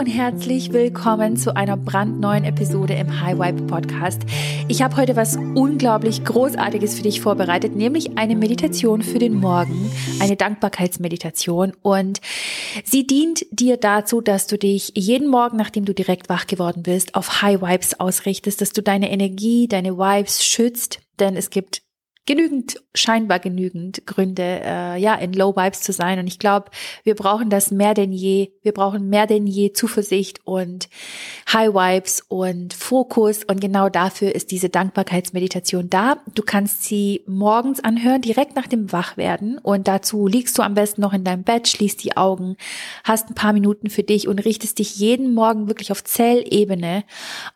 und herzlich willkommen zu einer brandneuen Episode im High Vibe Podcast. Ich habe heute was unglaublich Großartiges für dich vorbereitet, nämlich eine Meditation für den Morgen, eine Dankbarkeitsmeditation und sie dient dir dazu, dass du dich jeden Morgen, nachdem du direkt wach geworden bist, auf High Vibes ausrichtest, dass du deine Energie, deine Vibes schützt, denn es gibt genügend, scheinbar genügend Gründe, äh, ja, in Low Vibes zu sein. Und ich glaube, wir brauchen das mehr denn je. Wir brauchen mehr denn je Zuversicht und High Vibes und Fokus. Und genau dafür ist diese Dankbarkeitsmeditation da. Du kannst sie morgens anhören, direkt nach dem Wachwerden. Und dazu liegst du am besten noch in deinem Bett, schließt die Augen, hast ein paar Minuten für dich und richtest dich jeden Morgen wirklich auf Zellebene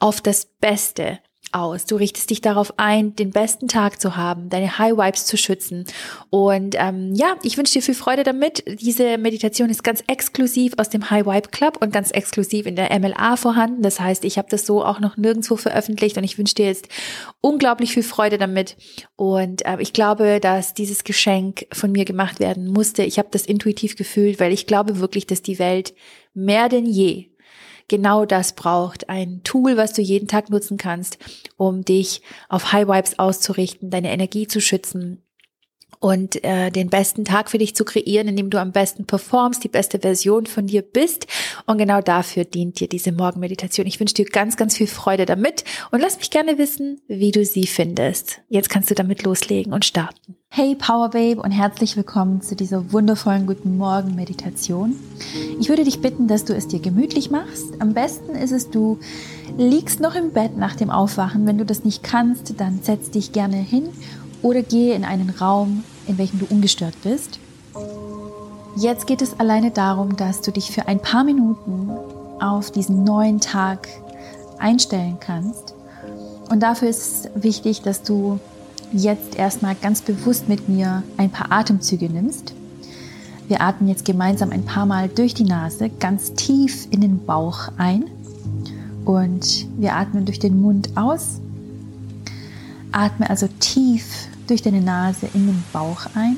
auf das Beste aus. Du richtest dich darauf ein, den besten Tag zu haben, deine High Vibes zu schützen. Und ähm, ja, ich wünsche dir viel Freude damit. Diese Meditation ist ganz exklusiv aus dem High Vibe Club und ganz exklusiv in der MLA vorhanden. Das heißt, ich habe das so auch noch nirgendwo veröffentlicht und ich wünsche dir jetzt unglaublich viel Freude damit. Und äh, ich glaube, dass dieses Geschenk von mir gemacht werden musste. Ich habe das intuitiv gefühlt, weil ich glaube wirklich, dass die Welt mehr denn je genau das braucht. Ein Tool, was du jeden Tag nutzen kannst, um dich auf High Vibes auszurichten, deine Energie zu schützen und äh, den besten Tag für dich zu kreieren, indem du am besten performst, die beste Version von dir bist. Und genau dafür dient dir diese Morgenmeditation. Ich wünsche dir ganz, ganz viel Freude damit und lass mich gerne wissen, wie du sie findest. Jetzt kannst du damit loslegen und starten. Hey Power Babe und herzlich willkommen zu dieser wundervollen Guten Morgen Meditation. Ich würde dich bitten, dass du es dir gemütlich machst. Am besten ist es, du liegst noch im Bett nach dem Aufwachen. Wenn du das nicht kannst, dann setz dich gerne hin oder gehe in einen Raum, in welchem du ungestört bist. Jetzt geht es alleine darum, dass du dich für ein paar Minuten auf diesen neuen Tag einstellen kannst. Und dafür ist wichtig, dass du jetzt erstmal ganz bewusst mit mir ein paar Atemzüge nimmst. Wir atmen jetzt gemeinsam ein paar Mal durch die Nase ganz tief in den Bauch ein und wir atmen durch den Mund aus. Atme also tief durch deine Nase in den Bauch ein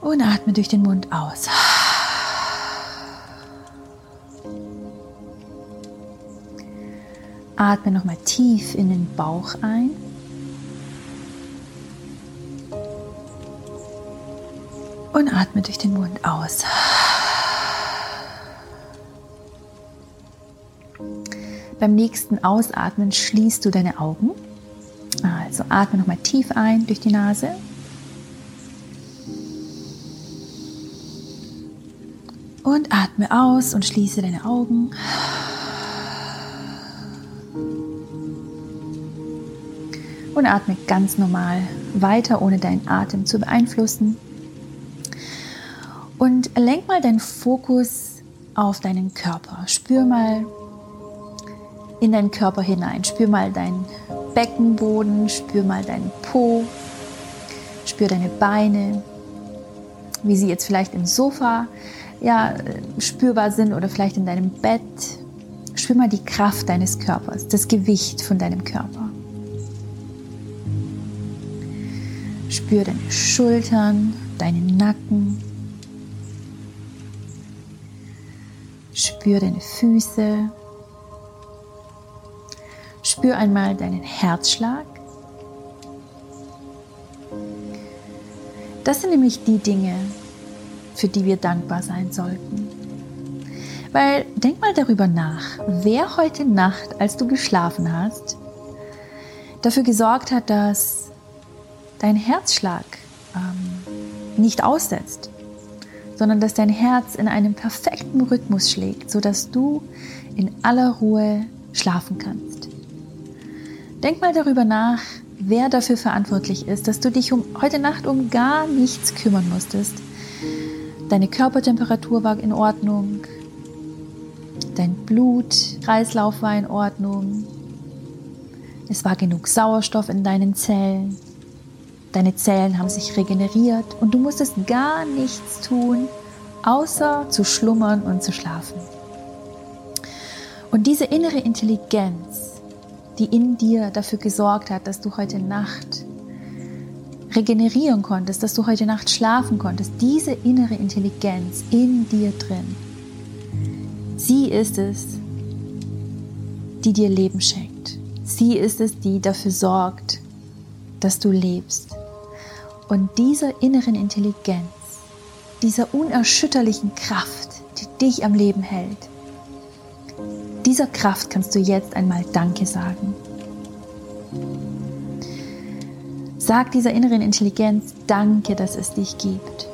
und atme durch den Mund aus. Atme nochmal tief in den Bauch ein. Und atme durch den Mund aus. Beim nächsten Ausatmen schließt du deine Augen. Also atme nochmal tief ein durch die Nase. Und atme aus und schließe deine Augen. Und atme ganz normal weiter, ohne deinen Atem zu beeinflussen. Und lenk mal deinen Fokus auf deinen Körper. Spür mal in deinen Körper hinein. Spür mal deinen Beckenboden, spür mal deinen Po, spür deine Beine, wie sie jetzt vielleicht im Sofa ja, spürbar sind oder vielleicht in deinem Bett. Spür mal die Kraft deines Körpers, das Gewicht von deinem Körper. Spür deine Schultern, deinen Nacken. Spür deine Füße. Spür einmal deinen Herzschlag. Das sind nämlich die Dinge, für die wir dankbar sein sollten. Weil denk mal darüber nach, wer heute Nacht, als du geschlafen hast, dafür gesorgt hat, dass dein Herzschlag ähm, nicht aussetzt, sondern dass dein Herz in einem perfekten Rhythmus schlägt, sodass du in aller Ruhe schlafen kannst. Denk mal darüber nach, wer dafür verantwortlich ist, dass du dich um, heute Nacht um gar nichts kümmern musstest. Deine Körpertemperatur war in Ordnung, dein Blutkreislauf war in Ordnung, es war genug Sauerstoff in deinen Zellen, Deine Zellen haben sich regeneriert und du musstest gar nichts tun, außer zu schlummern und zu schlafen. Und diese innere Intelligenz, die in dir dafür gesorgt hat, dass du heute Nacht regenerieren konntest, dass du heute Nacht schlafen konntest, diese innere Intelligenz in dir drin, sie ist es, die dir Leben schenkt. Sie ist es, die dafür sorgt, dass du lebst. Und dieser inneren Intelligenz, dieser unerschütterlichen Kraft, die dich am Leben hält, dieser Kraft kannst du jetzt einmal Danke sagen. Sag dieser inneren Intelligenz Danke, dass es dich gibt.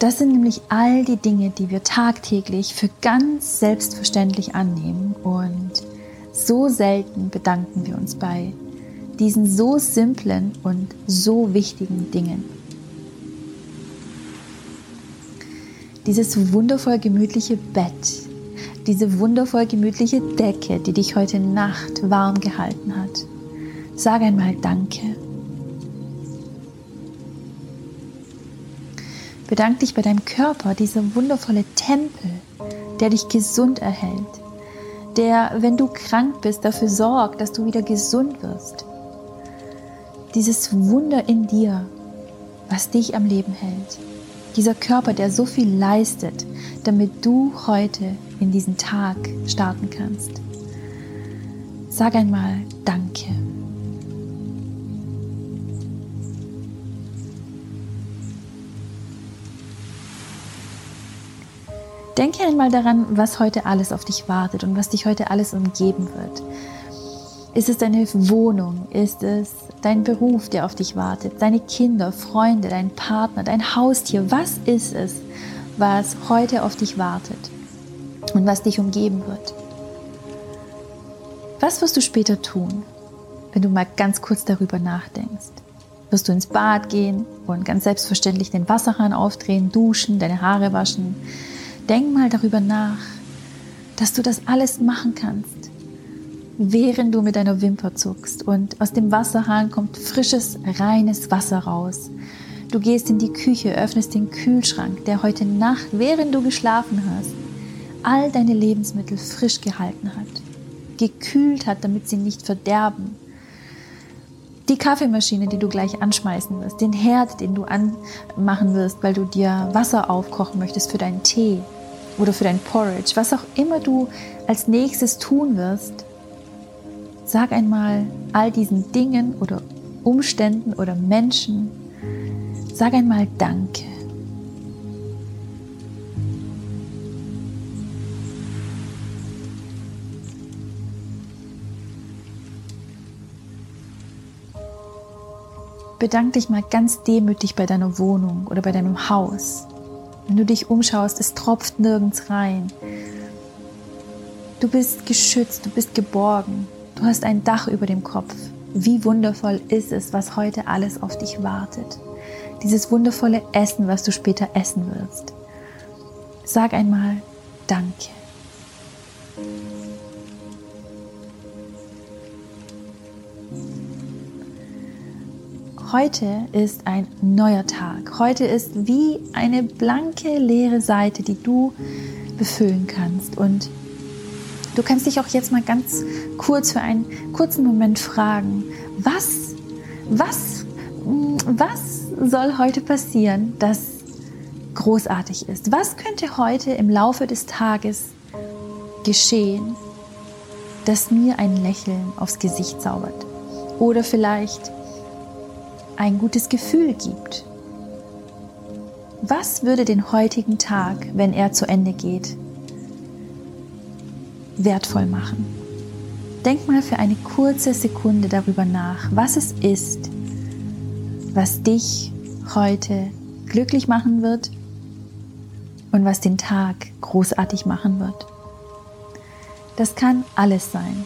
Das sind nämlich all die Dinge, die wir tagtäglich für ganz selbstverständlich annehmen und so selten bedanken wir uns bei diesen so simplen und so wichtigen Dingen. Dieses wundervoll gemütliche Bett, diese wundervoll gemütliche Decke, die dich heute Nacht warm gehalten hat. Sag einmal Danke. Bedank dich bei deinem Körper, dieser wundervolle Tempel, der dich gesund erhält, der, wenn du krank bist, dafür sorgt, dass du wieder gesund wirst. Dieses Wunder in dir, was dich am Leben hält. Dieser Körper, der so viel leistet, damit du heute in diesen Tag starten kannst. Sag einmal Danke. Denke einmal daran, was heute alles auf dich wartet und was dich heute alles umgeben wird. Ist es deine Wohnung? Ist es dein Beruf, der auf dich wartet? Deine Kinder, Freunde, dein Partner, dein Haustier? Was ist es, was heute auf dich wartet? und was dich umgeben wird. Was wirst du später tun, wenn du mal ganz kurz darüber nachdenkst? Wirst du ins Bad gehen und ganz selbstverständlich den Wasserhahn aufdrehen, duschen, deine Haare waschen? Denk mal darüber nach, dass du das alles machen kannst, während du mit deiner Wimper zuckst und aus dem Wasserhahn kommt frisches, reines Wasser raus. Du gehst in die Küche, öffnest den Kühlschrank, der heute Nacht, während du geschlafen hast, all deine Lebensmittel frisch gehalten hat, gekühlt hat, damit sie nicht verderben. Die Kaffeemaschine, die du gleich anschmeißen wirst, den Herd, den du anmachen wirst, weil du dir Wasser aufkochen möchtest für deinen Tee oder für dein Porridge, was auch immer du als nächstes tun wirst, sag einmal all diesen Dingen oder Umständen oder Menschen, sag einmal Danke. Bedank dich mal ganz demütig bei deiner Wohnung oder bei deinem Haus. Wenn du dich umschaust, es tropft nirgends rein. Du bist geschützt, du bist geborgen, du hast ein Dach über dem Kopf. Wie wundervoll ist es, was heute alles auf dich wartet. Dieses wundervolle Essen, was du später essen wirst. Sag einmal Danke. Heute ist ein neuer Tag. Heute ist wie eine blanke, leere Seite, die du befüllen kannst. Und du kannst dich auch jetzt mal ganz kurz für einen kurzen Moment fragen, was, was, was soll heute passieren, das großartig ist? Was könnte heute im Laufe des Tages geschehen, das mir ein Lächeln aufs Gesicht zaubert? Oder vielleicht ein gutes Gefühl gibt. Was würde den heutigen Tag, wenn er zu Ende geht, wertvoll machen? Denk mal für eine kurze Sekunde darüber nach, was es ist, was dich heute glücklich machen wird und was den Tag großartig machen wird. Das kann alles sein.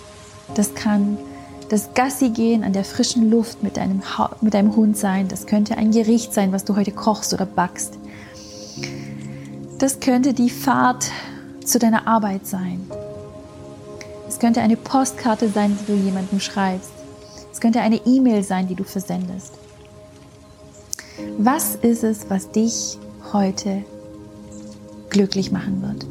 Das kann das Gassi gehen an der frischen Luft mit deinem, mit deinem Hund sein. Das könnte ein Gericht sein, was du heute kochst oder backst. Das könnte die Fahrt zu deiner Arbeit sein. Es könnte eine Postkarte sein, die du jemandem schreibst. Es könnte eine E-Mail sein, die du versendest. Was ist es, was dich heute glücklich machen wird?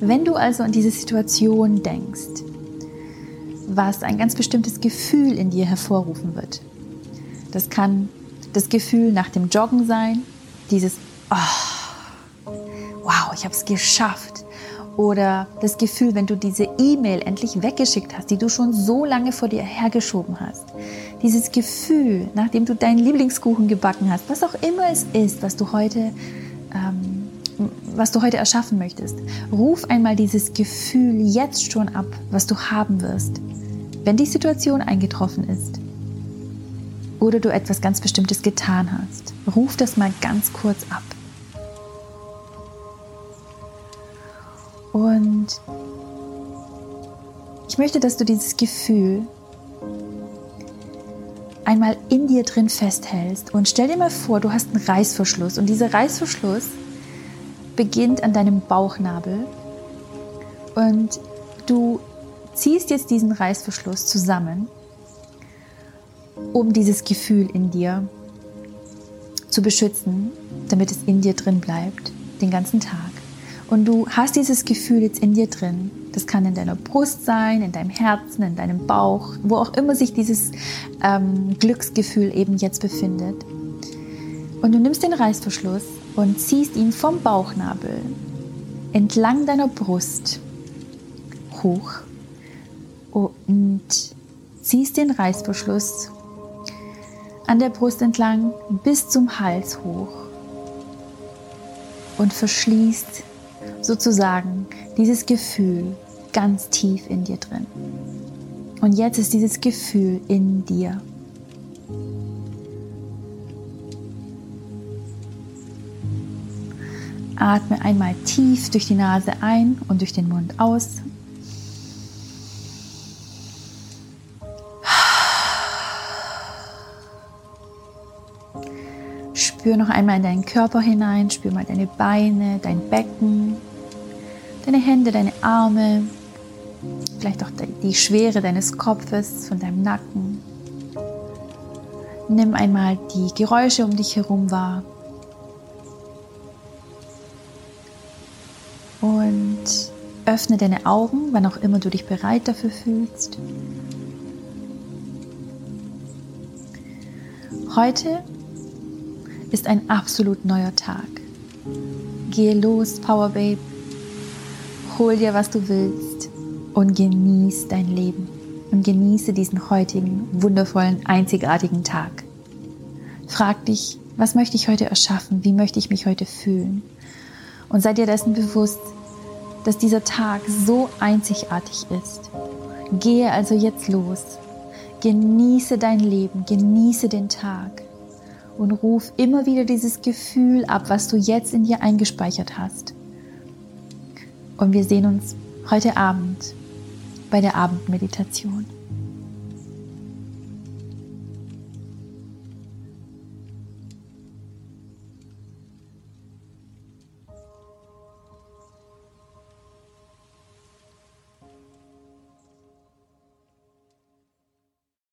Wenn du also an diese Situation denkst, was ein ganz bestimmtes Gefühl in dir hervorrufen wird, das kann das Gefühl nach dem Joggen sein, dieses, oh, wow, ich habe es geschafft. Oder das Gefühl, wenn du diese E-Mail endlich weggeschickt hast, die du schon so lange vor dir hergeschoben hast. Dieses Gefühl, nachdem du deinen Lieblingskuchen gebacken hast, was auch immer es ist, was du heute, ähm, was du heute erschaffen möchtest. Ruf einmal dieses Gefühl jetzt schon ab, was du haben wirst, wenn die Situation eingetroffen ist oder du etwas ganz Bestimmtes getan hast. Ruf das mal ganz kurz ab. Und ich möchte, dass du dieses Gefühl einmal in dir drin festhältst und stell dir mal vor, du hast einen Reißverschluss und dieser Reißverschluss beginnt an deinem Bauchnabel und du ziehst jetzt diesen Reißverschluss zusammen um dieses Gefühl in dir zu beschützen, damit es in dir drin bleibt, den ganzen Tag. Und du hast dieses Gefühl jetzt in dir drin. Das kann in deiner Brust sein, in deinem Herzen, in deinem Bauch, wo auch immer sich dieses ähm, Glücksgefühl eben jetzt befindet. Und du nimmst den Reißverschluss und ziehst ihn vom Bauchnabel entlang deiner Brust hoch und ziehst den Reißverschluss an der Brust entlang bis zum Hals hoch und verschließt sozusagen dieses Gefühl ganz tief in dir drin. Und jetzt ist dieses Gefühl in dir. Atme einmal tief durch die Nase ein und durch den Mund aus. Spür noch einmal in deinen Körper hinein, spür mal deine Beine, dein Becken, deine Hände, deine Arme, vielleicht auch die Schwere deines Kopfes, von deinem Nacken. Nimm einmal die Geräusche um dich herum wahr. Öffne deine Augen, wann auch immer du dich bereit dafür fühlst. Heute ist ein absolut neuer Tag. Gehe los, Power Babe. Hol dir, was du willst und genieß dein Leben und genieße diesen heutigen, wundervollen, einzigartigen Tag. Frag dich, was möchte ich heute erschaffen? Wie möchte ich mich heute fühlen? Und sei dir dessen bewusst, dass dieser Tag so einzigartig ist. Gehe also jetzt los. Genieße dein Leben, genieße den Tag und ruf immer wieder dieses Gefühl ab, was du jetzt in dir eingespeichert hast. Und wir sehen uns heute Abend bei der Abendmeditation.